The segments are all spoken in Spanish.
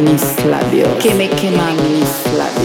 mis labios, que me queman mis labios.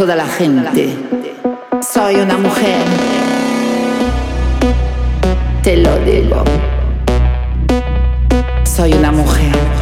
toda la gente. Soy una mujer. Te lo digo. Soy una mujer.